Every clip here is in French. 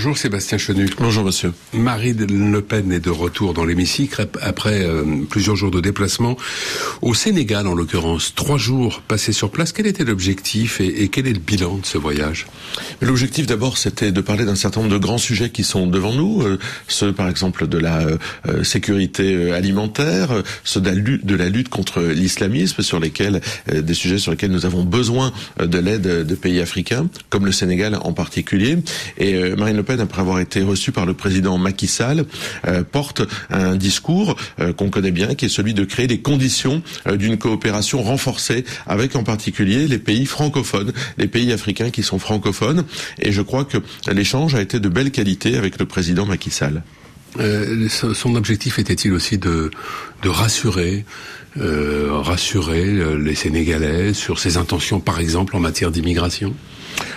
Bonjour Sébastien Chenu. Bonjour monsieur. Marine Le Pen est de retour dans l'hémicycle après euh, plusieurs jours de déplacement au Sénégal en l'occurrence. Trois jours passés sur place. Quel était l'objectif et, quel est le bilan de ce voyage? L'objectif d'abord c'était de parler d'un certain nombre de grands sujets qui sont devant nous. Euh, ceux par exemple de la euh, sécurité alimentaire, ceux de la lutte, de la lutte contre l'islamisme sur lesquels des sujets sur lesquels nous avons besoin de l'aide de pays africains comme le Sénégal en particulier. Et Marine Le Pen, après avoir été reçue par le président Macky Sall, euh, porte un discours euh, qu'on connaît bien, qui est celui de créer les conditions euh, d'une coopération renforcée avec en particulier les pays francophones, les pays africains qui sont francophones. Et je crois que l'échange a été de belle qualité avec le président Macky Sall. son objectif était-il aussi de, de rassurer, rassurer les Sénégalais sur ses intentions, par exemple, en matière d'immigration?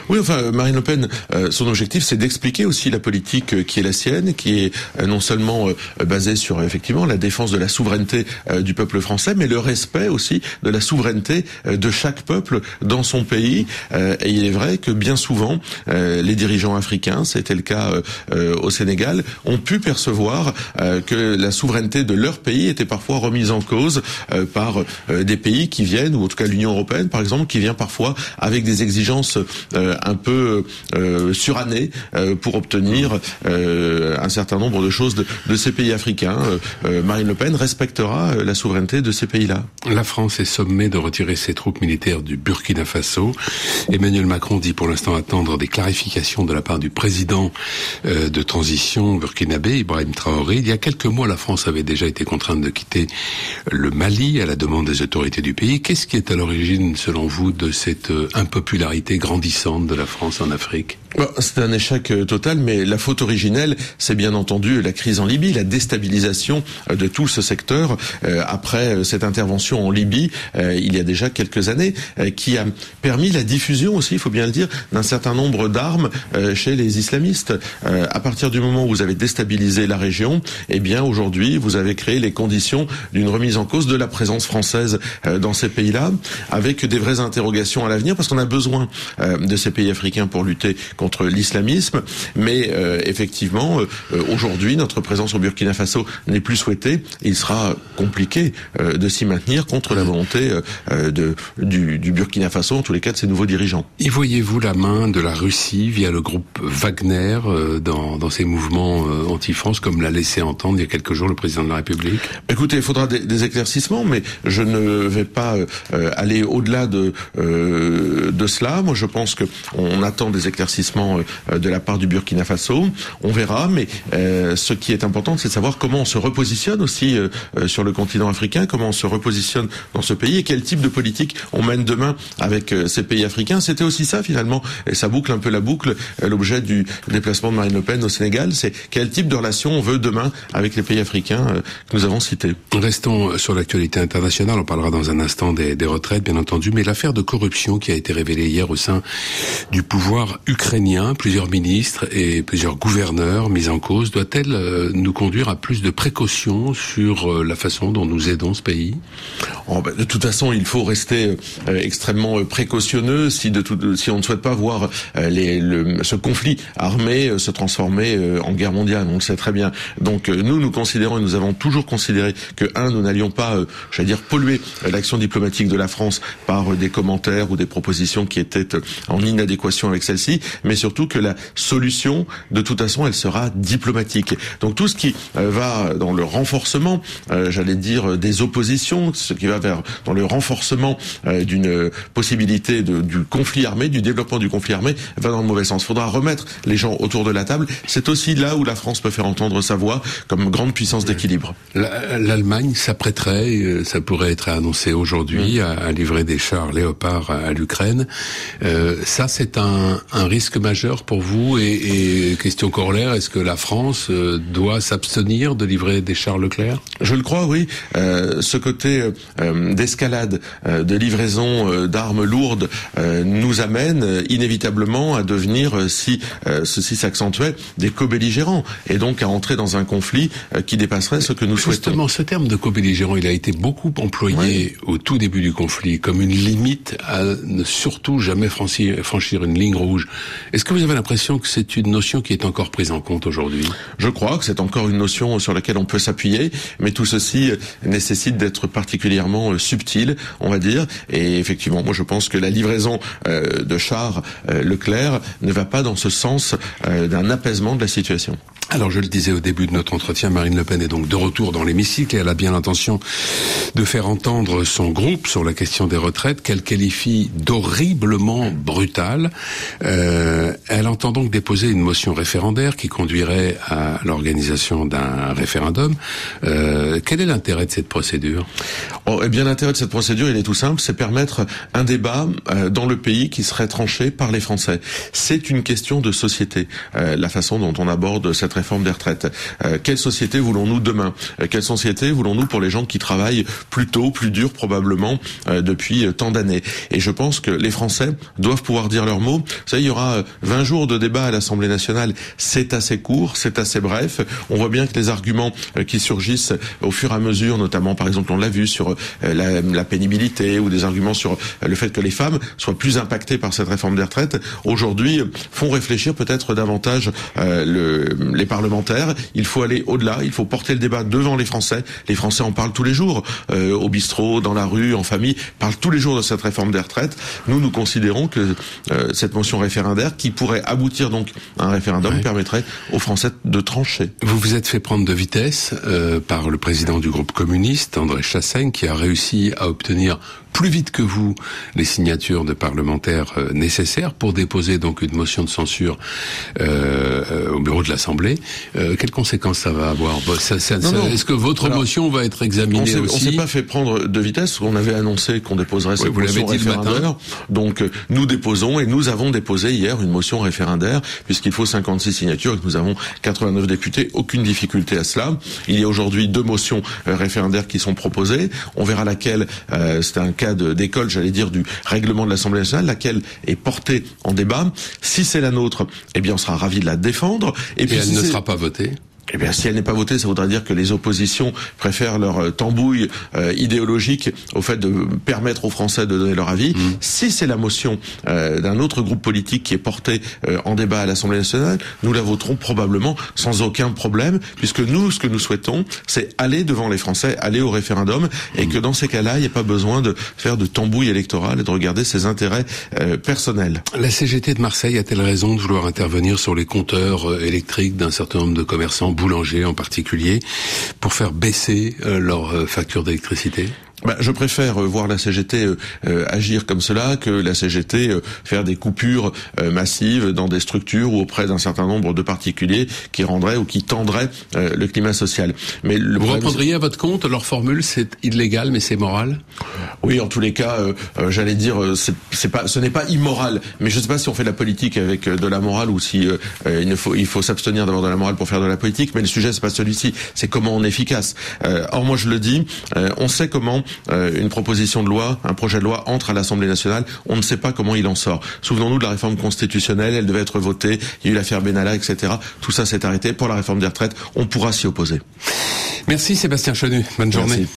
Oui, enfin, Marine Le Pen, euh, son objectif, c'est d'expliquer aussi la politique euh, qui est la sienne, qui est euh, non seulement basée sur effectivement la défense de la souveraineté du peuple français, mais le respect aussi de la souveraineté de chaque peuple dans son pays. et il est vrai que bien souvent, les dirigeants africains, c'était le cas au Sénégal, ont pu percevoir que la souveraineté de leur pays était parfois remise en cause par des pays qui viennent, ou en tout cas l'Union européenne, par exemple, qui vient parfois avec des exigences euh, un peu euh, suranné euh, pour obtenir un certain nombre de choses de, ces pays africains. Marine Le Pen respectera la souveraineté de ces pays-là. La France est sommée de retirer ses troupes militaires du Burkina Faso. Emmanuel Macron dit pour l'instant attendre des clarifications de la part du président de transition burkinabé, Ibrahim Traoré. Il y a quelques mois, la France avait déjà été contrainte de quitter le Mali à la demande des autorités du pays. Qu'est-ce qui est à l'origine, selon vous, de cette impopularité grandissante de la France en Afrique C'est un échec euh, total, mais la faute originelle, c'est bien entendu la crise en Libye, la déstabilisation euh, de tout ce secteur euh, après cette intervention en Libye il y a déjà quelques années, qui a permis la diffusion aussi, il faut bien le dire, d'un certain nombre d'armes chez les islamistes. à partir du moment où vous avez déstabilisé la région, eh bien aujourd'hui, vous avez créé les conditions d'une remise en cause de la présence française dans ces pays-là, avec des vraies interrogations à l'avenir, parce qu'on a besoin de ces pays africains pour lutter contre l'islamisme. Mais euh, effectivement, euh, aujourd'hui, notre présence au Burkina Faso n'est plus souhaitée. Il sera compliqué euh, de s'y maintenir contre la volonté de, du, du, Burkina Faso, en tous les cas de ses nouveaux dirigeants. Et voyez-vous la main de la Russie via le groupe Wagner dans, dans ces mouvements anti-France, comme l'a laissé entendre il y a quelques jours le président de la République? Écoutez, il faudra des, des éclaircissements, mais je ne vais pas aller au-delà de, de cela. Moi, je pense que on attend des éclaircissements euh, de la part du Burkina Faso. On verra, mais euh, ce qui est important, c'est de savoir comment on se repositionne aussi euh, sur le continent africain, comment on se repositionne dans ce pays et quel type de politique on mène demain avec ces pays africains. C'était aussi ça finalement, et ça boucle un peu la boucle. L'objet du déplacement de Marine Le Pen au Sénégal, c'est quel type de relation on veut demain avec les pays africains que nous avons cités. Restons sur l'actualité internationale. On parlera dans un instant des, des retraites, bien entendu, mais l'affaire de corruption qui a été révélée hier au sein du pouvoir ukrainien, plusieurs ministres et plusieurs gouverneurs mis en cause, doit-elle euh, nous conduire à plus de précautions sur euh, la façon dont nous aidons ce pays? Oh, ben, De toute façon, il faut rester euh, extrêmement précautionneux si, de tout, si on ne souhaite pas voir les, le, ce conflit armé se transformer en guerre mondiale. On le sait très bien. Donc nous, nous considérons et nous avons toujours considéré que, un, nous n'allions pas, j'allais dire, polluer l'action diplomatique de la France par des commentaires ou des propositions qui étaient en inadéquation avec celle-ci, mais surtout que la solution, de toute façon, elle sera diplomatique. Donc tout ce qui euh, va dans le renforcement, euh, j'allais dire, des oppositions, ce qui va vers dans le renforcement euh, d'une possibilité de, du conflit armé, du développement du conflit armé, va dans le mauvais sens. Il faudra remettre les gens autour de la table. C'est aussi là où la France peut faire entendre sa voix comme grande puissance d'équilibre. L'Allemagne s'apprêterait, ça pourrait être annoncé aujourd'hui, mmh. à, livrer des chars Léopard à, à l'Ukraine. Euh, ça, c'est un, un, risque majeur pour vous. Et, et question corollaire, est-ce que la France euh, doit s'abstenir de livrer des chars Leclerc? Je le crois, oui. Euh, ce côté euh, d'escalade, euh, de livraison d'armes lourdes, nous amène inévitablement à devenir, si ceci s'accentuait, des co-belligérants, et donc à entrer dans un conflit qui dépasserait ce que nous Justement, souhaitons. Justement, ce terme de co-belligérant, il a été beaucoup employé au tout début du conflit comme une limite à ne surtout jamais franchir une ligne rouge. Est-ce que vous avez l'impression que c'est une notion qui est encore prise en compte aujourd'hui? Je crois que c'est encore une notion sur laquelle on peut s'appuyer, mais tout ceci nécessite d'être particulièrement subtil, on va dire. Et effectivement, moi je pense que la livraison de chars Leclerc ne va pas dans ce sens d'un apaisement de la situation. Alors je le disais au début de notre entretien, Marine Le Pen est donc de retour dans l'hémicycle et elle a bien l'intention de faire entendre son groupe sur la question des retraites qu'elle qualifie d'horriblement brutale. Euh, elle entend donc déposer une motion référendaire qui conduirait à l'organisation d'un référendum. Euh, quel est l'intérêt de cette procédure? Oh, Eh bien l'intérêt de cette procédure, il est tout simple, c'est permettre un débat euh, dans le pays qui serait tranché par les Français. C'est une question de société, euh, la façon dont on aborde cette réforme des retraites. Euh, quelle société voulons-nous demain? Euh, Quelle société voulons-nous pour les gens qui travaillent plus tôt, plus dur probablement euh, depuis tant d'années? Et je pense que les Français doivent pouvoir dire leur mot. Vous savez, il y aura 20 jours de débat à l'Assemblée nationale. C'est assez court, c'est assez bref. On voit bien que les arguments qui surgissent au fur et à mesure, notamment par exemple on l'a vu sur la, la, pénibilité ou des arguments sur le fait que les femmes soient plus impactées par cette réforme des retraites, aujourd'hui font réfléchir peut-être davantage le, les parlementaires. Il faut aller au-delà. Il faut porter le débat devant les Français. Les Français en parlent tous les jours, euh, au bistrot, dans la rue, en famille, parlent tous les jours de cette réforme des retraites. Nous, nous considérons que euh, cette motion référendaire, qui pourrait aboutir donc à un référendum, permettrait aux Français de trancher. Vous vous êtes fait prendre de vitesse euh, par le président du groupe communiste, André Chassaigne, qui a réussi à obtenir plus vite que vous les signatures de parlementaires euh, nécessaires pour déposer donc une motion de censure euh, euh au bureau de l'Assemblée. Euh, quelles conséquences ça va avoir? Est-ce que votre motion va être examinée on aussi On s'est pas fait prendre de vitesse. On avait annoncé qu'on déposerait cette motion référendaire. Donc euh, nous déposons et nous avons déposé hier une motion référendaire puisqu'il faut 56 signatures et que nous avons 89 députés. Aucune difficulté à cela. Il y a aujourd'hui deux motions référendaires qui sont proposées. On verra laquelle. C'est un d'école, j'allais dire, du règlement de l'Assemblée nationale, laquelle est portée en débat. Si c'est la nôtre, eh bien, on sera ravi de la défendre. Et, puis, elle ne sera pas votée eh bien, si elle n'est pas votée, ça voudrait dire que les oppositions préfèrent leur euh, tambouille euh, idéologique au fait de permettre aux Français de donner leur avis. Mmh. Si c'est la motion euh, d'un autre groupe politique qui est portée en débat à l'Assemblée nationale, nous la voterons probablement sans aucun problème, puisque nous, ce que nous souhaitons, c'est aller devant les Français, aller au référendum, et que dans ces cas-là, il n'y a pas besoin de faire de tambouille électorale et de regarder ses intérêts personnels. La CGT de Marseille a-t-elle raison de vouloir intervenir sur les compteurs électriques d'un certain nombre de commerçants boulangers en particulier, pour faire baisser euh, leur euh, facture d'électricité? Bah, je préfère euh, voir la CGT euh, euh, agir comme cela que la CGT faire des coupures massives dans des structures ou auprès d'un certain nombre de particuliers qui rendraient ou qui tendraient le climat social. Mais le Vous reprendriez à votre compte leur formule, c'est illégal mais c'est moral? Oui, en tous les cas, j'allais dire, c'est pas, ce n'est pas immoral. Mais je ne sais pas si on fait de la politique avec de la morale ou si il ne faut, il faut s'abstenir d'avoir de la morale pour faire de la politique. Mais le sujet c'est pas celui-ci, c'est comment on est efficace. or moi je le dis, on sait comment euh, une proposition de loi, un projet de loi entre à l'Assemblée nationale, on ne sait pas comment il en sort. Souvenons-nous de la réforme constitutionnelle, elle devait être votée, il y a eu l'affaire Benalla, etc. Tout ça s'est arrêté. Pour la réforme des retraites, on pourra s'y opposer. Merci Sébastien Chenu, bonne journée.